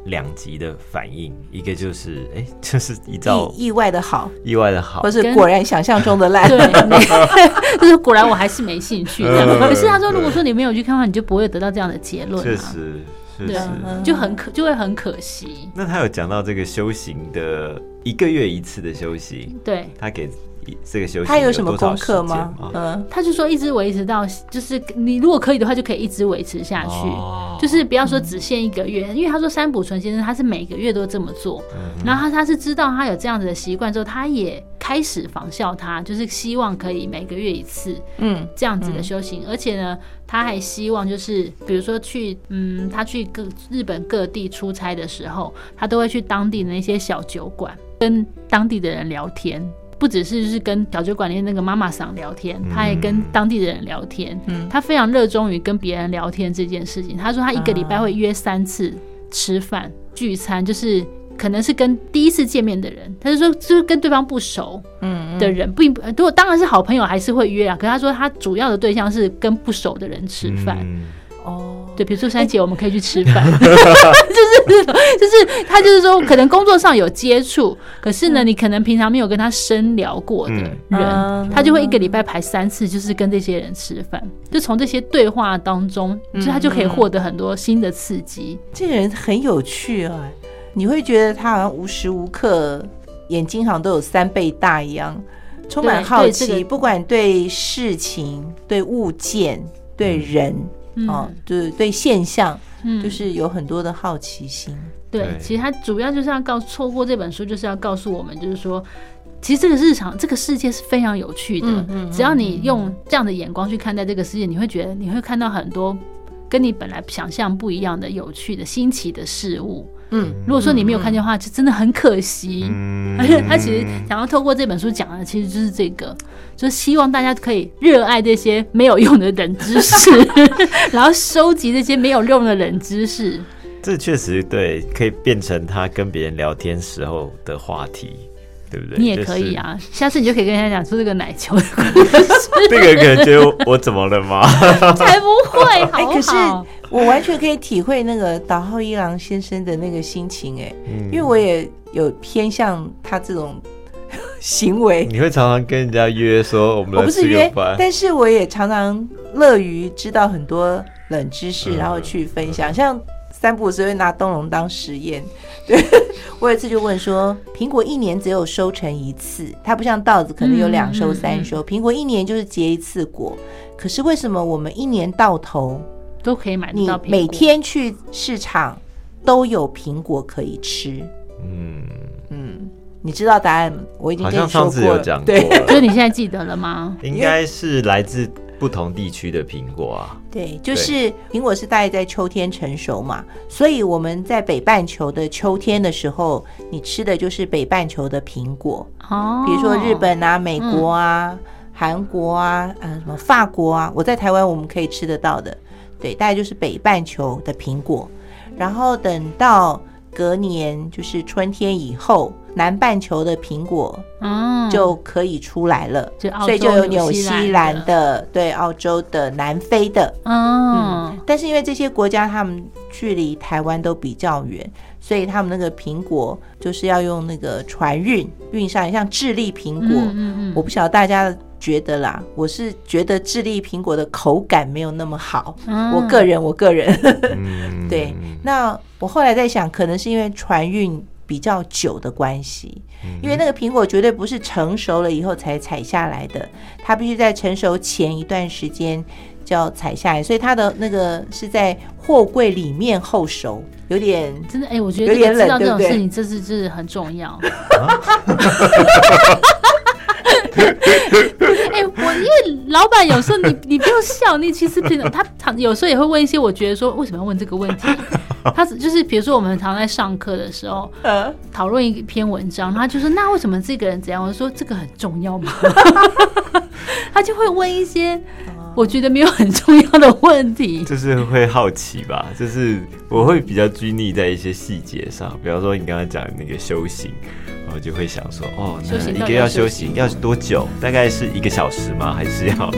两极的反应，一个就是哎，就是一照意外的好，意外的好，或是果然想象中的烂，对，就是果然我还是没兴趣。可是他说，如果说你没有去看的话，你就不会得到这样的结论。确实，确实就很可，就会很可惜。那他有讲到这个修行的一个月一次的修行，对他给。这个休息他有什么功课吗？嗯，他就说一直维持到，就是你如果可以的话，就可以一直维持下去，就是不要说只限一个月，因为他说山浦纯先生他是每个月都这么做，然后他他是知道他有这样子的习惯之后，他也开始仿效他，就是希望可以每个月一次，嗯，这样子的修行，而且呢，他还希望就是比如说去，嗯，他去各日本各地出差的时候，他都会去当地的那些小酒馆跟当地的人聊天。不只是就是跟小酒馆里那个妈妈桑聊天，他也跟当地的人聊天。嗯，他非常热衷于跟别人聊天这件事情。他说他一个礼拜会约三次吃饭聚餐，就是可能是跟第一次见面的人，他就说就是跟对方不熟嗯的人，并不如果当然是好朋友还是会约啊。可他说他主要的对象是跟不熟的人吃饭。哦。对，比如说三姐，我们可以去吃饭，就是就是他就是说，可能工作上有接触，可是呢，你可能平常没有跟他深聊过的人，他就会一个礼拜排三次，就是跟这些人吃饭，就从这些对话当中，就他就可以获得很多新的刺激。这个人很有趣啊，你会觉得他好像无时无刻眼睛好像都有三倍大一样，充满好奇，不管对事情、对物件、对人。哦，就是对现象，就是有很多的好奇心。对，其实他主要就是要告错过这本书，就是要告诉我们，就是说，其实这个日常，这个世界是非常有趣的。只要你用这样的眼光去看待这个世界，你会觉得你会看到很多跟你本来想象不一样的有趣的新奇的事物。嗯，如果说你没有看见的话，就真的很可惜。而且 他其实想要透过这本书讲的，其实就是这个，就是希望大家可以热爱这些没有用的冷知识，然后收集这些没有用的冷知识。这确实对，可以变成他跟别人聊天时候的话题。对不对？你也可以啊，下次你就可以跟人家讲出这个奶球的故事。这个感觉我怎么了吗？才不会，哎，可是我完全可以体会那个岛浩一郎先生的那个心情，哎，因为我也有偏向他这种行为。你会常常跟人家约说我们我不是约，但是我也常常乐于知道很多冷知识，然后去分享，像。三步只会拿灯笼当实验，对我有一次就问说，苹果一年只有收成一次，它不像稻子可能有两收三收，苹果一年就是结一次果，可是为什么我们一年到头都可以买到你？每天去市场都有苹果可以吃？嗯嗯，你知道答案？我已经跟你说过了，对，所以你现在记得了吗？应该是来自。不同地区的苹果啊，对，就是苹果是大概在秋天成熟嘛，所以我们在北半球的秋天的时候，你吃的就是北半球的苹果。哦，比如说日本啊、美国啊、韩国啊、呃什么法国啊，我在台湾我们可以吃得到的，对，大概就是北半球的苹果，然后等到隔年就是春天以后。南半球的苹果，嗯，就可以出来了，所以就有纽西兰的，对，澳洲的，南非的，嗯，但是因为这些国家他们距离台湾都比较远，所以他们那个苹果就是要用那个船运运上，像智利苹果，嗯嗯，我不晓得大家觉得啦，我是觉得智利苹果的口感没有那么好，我个人，我个人，对，那我后来在想，可能是因为船运。比较久的关系，因为那个苹果绝对不是成熟了以后才采下来的，它必须在成熟前一段时间，就要采下来，所以它的那个是在货柜里面后熟，有点真的哎，我觉得有点冷，知道这种对不对？事情，这是这是很重要。哎、我因为老板有时候你你不用笑，你其实平常他常有时候也会问一些，我觉得说为什么要问这个问题？他就是比如说我们常在上课的时候呃，讨论一篇文章，他就说那为什么这个人怎样？我说这个很重要吗？他就会问一些我觉得没有很重要的问题。就是会好奇吧，就是我会比较拘泥在一些细节上，比方说你刚刚讲的那个修行，我就会想说，哦，那一个要修行要多久？大概是一个小时吗？还是要？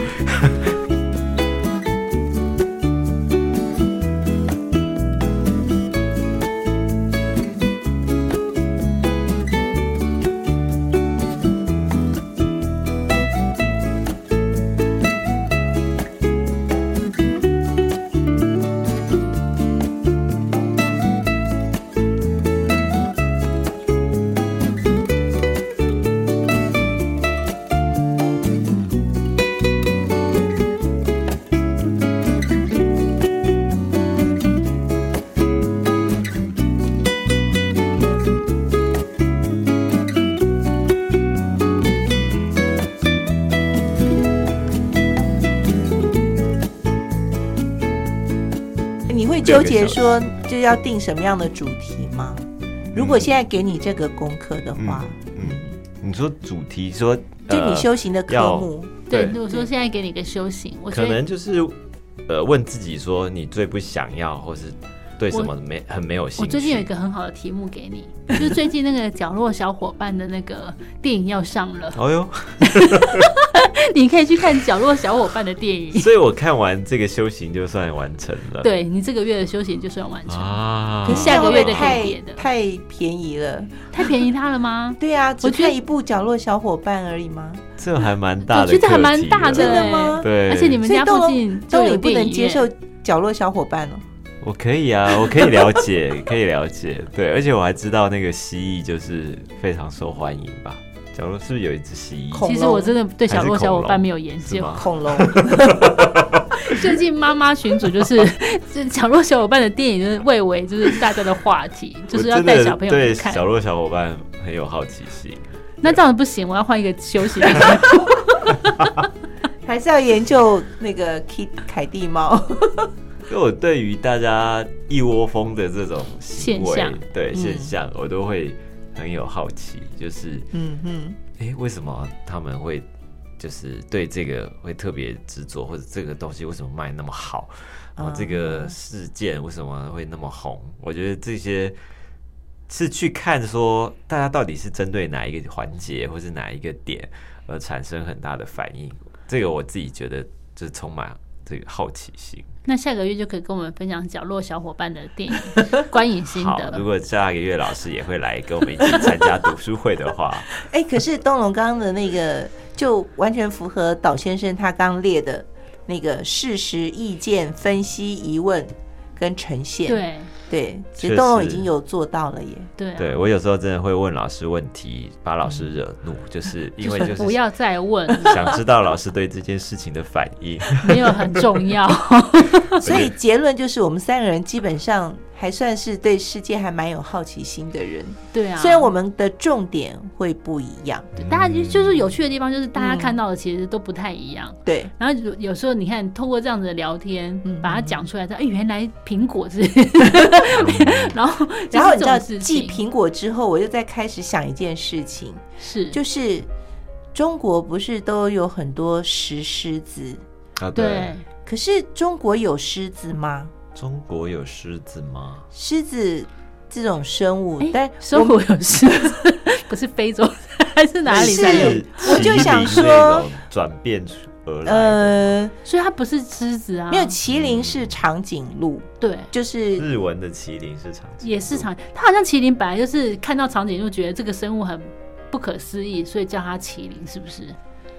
纠结说就要定什么样的主题吗？如果现在给你这个功课的话，嗯，你说主题说，就你呃修行的科要目，对，对如果说现在给你个修行，我可能就是呃问自己说你最不想要，或是对什么没很没有兴趣。我最近有一个很好的题目给你，就是最近那个角落小伙伴的那个电影要上了，哦哟，你可以去看角落小伙伴的电影。所以我看完这个修行就算完成了。对你这个月的修行就算完成，啊，可下个月的太太便宜了。太便宜他了吗？对啊，只我觉得看一部角落小伙伴而已吗？这还蛮大的，我觉得还蛮大的真的欸吗对，而且你们家附近都有不能接受角落小伙伴哦。我可以啊，我可以了解，可以了解，对，而且我还知道那个蜥蜴就是非常受欢迎吧？角落是不是有一只蜥蜴？其实我真的对小鹿小伙伴没有研究。恐龙，最近妈妈群主就是就是角落小伙伴的电影，就是蔚为就是大家的话题，就是要带小朋友对去看。角落小伙伴很有好奇心。那这样不行，我要换一个休息的。还是要研究那个凯蒂猫。因为我对于大家一窝蜂的这种行为现象对嗯现象，我都会很有好奇，就是嗯嗯，哎、诶为什么他们会就是对这个会特别执着，或者这个东西为什么卖那么好，然后这个事件为什么会那么红？我觉得这些是去看说大家到底是针对哪一个环节，或是哪一个点而产生很大的反应。这个我自己觉得就是充满这个好奇心。那下个月就可以跟我们分享角落小伙伴的电影 观影心好，得如。果下个月老师也会来跟我们一起参加读书会的话，哎、可是东龙刚刚的那个就完全符合岛先生他刚列的那个事实、意见、分析、疑问跟呈现。对对，其实东龙已经有做到了耶。对啊对我有时候真的会问老师问题，把老师惹怒，就是因为就是不要再问，想知道老师对这件事情的反应。没有很重要。所以结论就是，我们三个人基本上还算是对世界还蛮有好奇心的人。对啊，虽然我们的重点会不一样，对大家就是有趣的地方，就是大家嗯看到的其实都不太一样。对，然后有有时候你看，透过这样子的聊天，嗯把它讲出来，哎，原来苹果是 然后然后你知道就是这种事继苹果之后，我又在开始想一件事情，是。就是中国不是都有很多石狮子，啊，对，可是中国有狮子吗？中国有狮子吗？狮子这种生物，哎但生活有狮子，不是非洲还是哪里是才有？我就想说转变而来，呃，所以它不是狮子啊，没有麒麟是长颈鹿，对。就是日文的麒麟是长颈也是长，它好像麒麟本来就是看到长颈鹿，觉得这个生物很不可思议，所以叫它麒麟，是不是？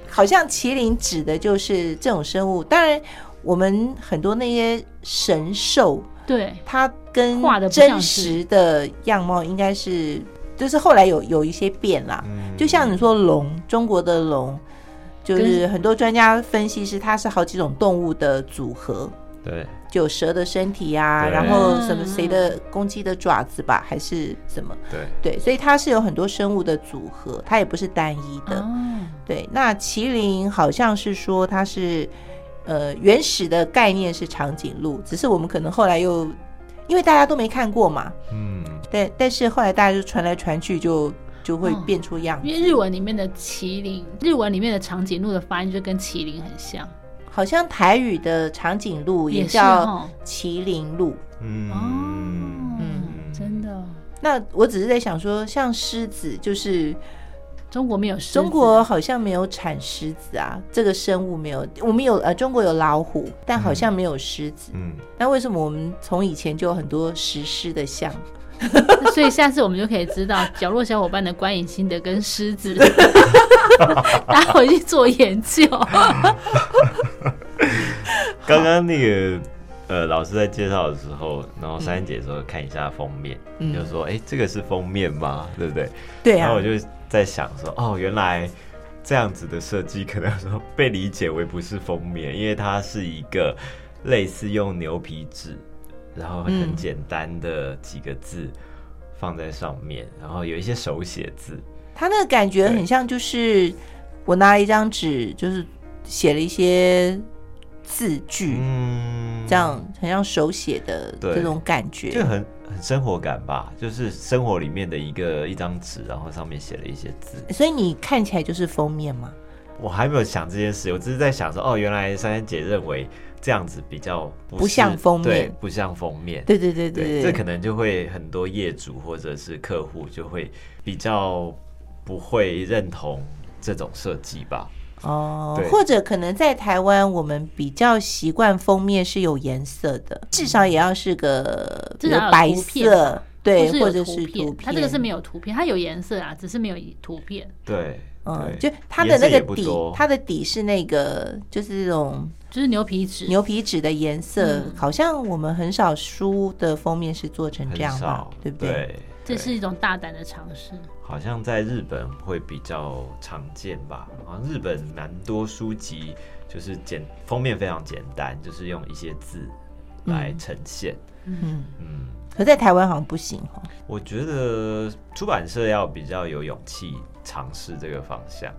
好像麒麟指的就是这种生物。当然，我们很多那些神兽，对，它跟真实的样貌应该是，就是后来有有一些变啦。嗯。就像你说龙，中国的龙，就是很多专家分析是它是好几种动物的组合，对，就有蛇的身体呀、对。然后什么谁的公鸡的爪子吧，还是什么？对，对，所以它是有很多生物的组合，它也不是单一的。哦，对，那麒麟好像是说它是呃原始的概念是长颈鹿，只是我们可能后来又因为大家都没看过嘛，嗯，但但是后来大家就传来传去就就会哦变出样子。因为日文里面的麒麟，日文里面的长颈鹿的发音就跟麒麟很像，好像台语的长颈鹿也叫哦。麒麟鹿。嗯。哦，嗯。真的，那我只是在想说，像狮子，就是中国没有狮子中国好像没有产狮子啊，这个生物没有。我们有呃，中国有老虎，但好像没有狮子。嗯，那为什么我们从以前就有很多石狮的像？所以下次我们就可以知道角落小伙伴的观影心得跟狮子，大家回去做研究。刚刚那个呃，老师在介绍的时候，然后珊珊姐说看一下封面，嗯就说哎、这个是封面吗？对不对？对啊然后我，就在想说，哦，原来这样子的设计可能说被理解为不是封面，因为它是一个类似用牛皮纸，然后很嗯简单的几个字放在上面，然后有一些手写字，它那个感觉很像，就是我拿了一张纸，就是写了一些字句，嗯，这样很像手写的这种感觉。就很很生活感吧，就是生活里面的一个一张纸，然后上面写了一些字。所以你看起来就是封面吗？我还没有想这件事，我只是在想说，哦，原来珊珊姐认为这样子比较不不像封面对，不像封面。对对对对，对这可能就会很多业主或者是客户就会比较不会认同这种设计吧。哦，或者可能在台湾，我们比较习惯封面是有颜色的，至少也要是个比至少有如白色，对，或者是图片，它这个是没有图片，它有颜色啊，只是没有图片，对，嗯，就它的那个底它的底是那个就是这种就是牛皮纸。牛皮纸的颜色，嗯。好像我们很少书的封面是做成这样吧，，对不对？这是一种大胆的尝试。好像在日本会比较常见吧。好像日本蛮多书籍就是简封面非常简单，就是用一些字来呈现。嗯，嗯，可在台湾好像不行哦。我觉得出版社要比较有勇气尝试这个方向。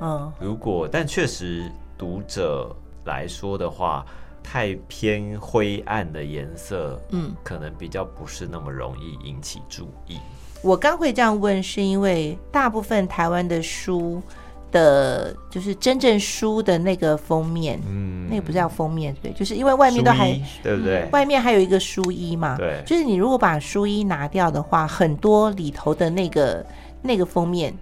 嗯，如果但确实读者来说的话，太偏灰暗的颜色，嗯，可能比较不是那么容易引起注意。我刚会这样问，是因为大部分台湾的书的，就是真正书的那个封面，嗯，那个不是叫封面对，就是因为外面都还对不对？外面还有一个书衣嘛，对就是你如果把书衣拿掉的话，很多里头的那个那个封面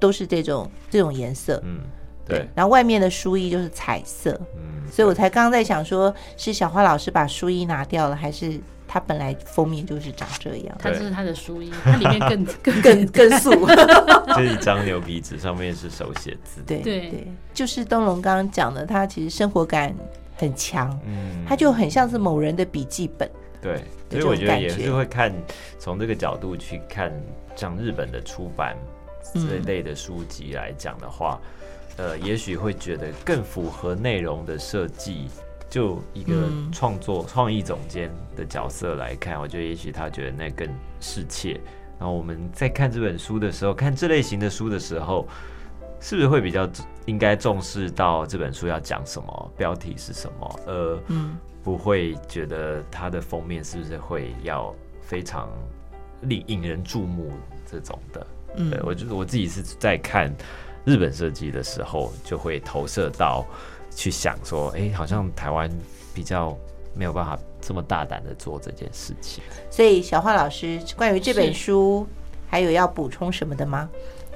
都是这种这种颜色，嗯，对，然后外面的书衣就是彩色，嗯，所以我才刚刚在想说，是小花老师把书衣拿掉了，还是它本来封面就是长这样，它就是它的书衣，它里面更 更更 更素。这一张牛皮纸上面是手写字，对对。对，就是东龙刚刚讲的，它其实生活感很强，嗯，它就很像是某人的笔记本。对，所以我觉。得也是会看从这个角度去看，像日本的出版这嗯。类的书籍来讲的话，呃，也许会觉得更符合内容的设计。就一个嗯创作创意总监的角色来看，我觉得也许他觉得那更适切。然后我们在看这本书的时候，看这类型的书的时候，是不是会比较应该重视到这本书要讲什么，标题是什么，呃，嗯不会觉得它的封面是不是会要非常令引人注目这种的？嗯对我觉得我自己是在看日本设计的时候，就会投射到去想说，哎、好像台湾比较没有办法这么大胆的做这件事情。所以小花老师关于这本书还有要补充什么的吗？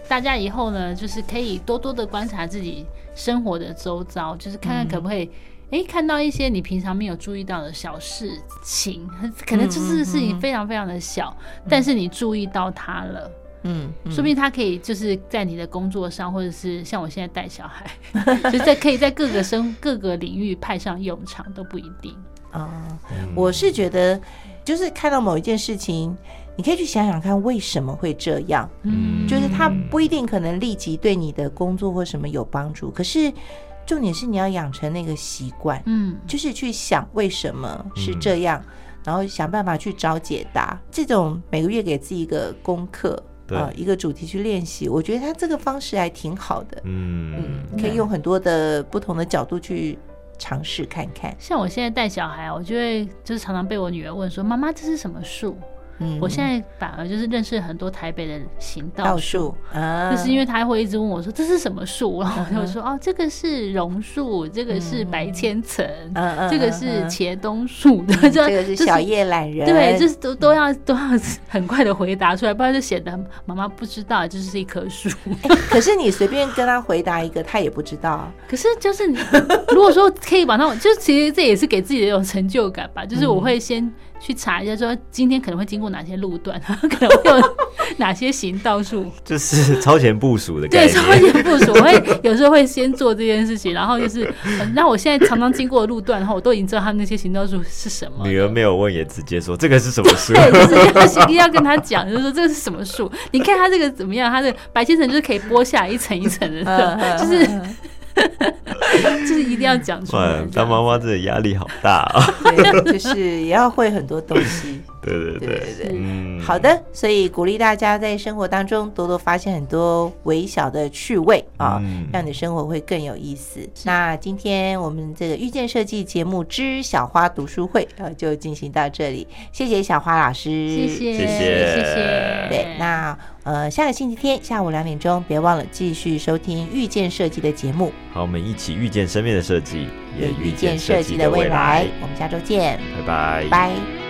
大家以后呢，就是可以多多的观察自己生活的周遭，就是看看可不可以，哎、看到一些你平常没有注意到的小事情，可能这次的事情非常非常的小，但是你注意到它了，嗯，嗯说不定他可以就是在你的工作上，或者是像我现在带小孩，就在可以在各个生各个领域派上用场都不一定。啊、我是觉得，就是看到某一件事情，你可以去想想看为什么会这样。嗯，就是他不一定可能立即对你的工作或什么有帮助，可是重点是你要养成那个习惯，嗯，就是去想为什么是这样，然后想办法去找解答。这种每个月给自己一个功课。啊，一个主题去练习，我觉得他这个方式还挺好的。嗯嗯，可以用很多的不同的角度去尝试看看。像我现在带小孩，我就会就是常常被我女儿问说：“妈妈，这是什么树？”我现在反而就是认识很多台北的行道树，就是因为他会一直问我说这是什么树，然后我就说哦，这个是榕树，这个是白千层，这个是茄冬树，这个是小叶懒人，对，就是都都要都要 很快的回答出来，不然就显得妈妈不知道这是一棵树。可是你随便跟他回答一个，他也不知道。可是就是你 如果说可以把它，就其实这也是给自己的一种成就感吧。就是我会先。去查一下，说今天可能会经过哪些路段，可能会有哪些行道树，就是超前部署的。对，超前部署，我会有时候会先做这件事情，然后就是，那我现在常常经过的路段，然后我都已经知道他那些行道树是什么。女儿没有问，也直接说这个是什么树？对，就是一定要跟他讲，就是说这个是什么树？你看它这个怎么样？它的白千层就是可以剥下来一层一层的，就是。就是一定要讲出来。当妈妈真的压力好大啊！对，就是也要会很多东西。对对对对对。好的，所以鼓励大家在生活当中多多发现很多微小的趣味啊，让你的生活会更有意思。那今天我们这个遇见设计节目之小花读书会呃就进行到这里，谢谢小花老师，谢谢谢谢谢谢。对，那。呃，下个星期天下午两点钟，别忘了继续收听遇见设计的节目。好，我们一起遇见生命的设计，也遇见设计的未来。我们下周见，拜拜，拜。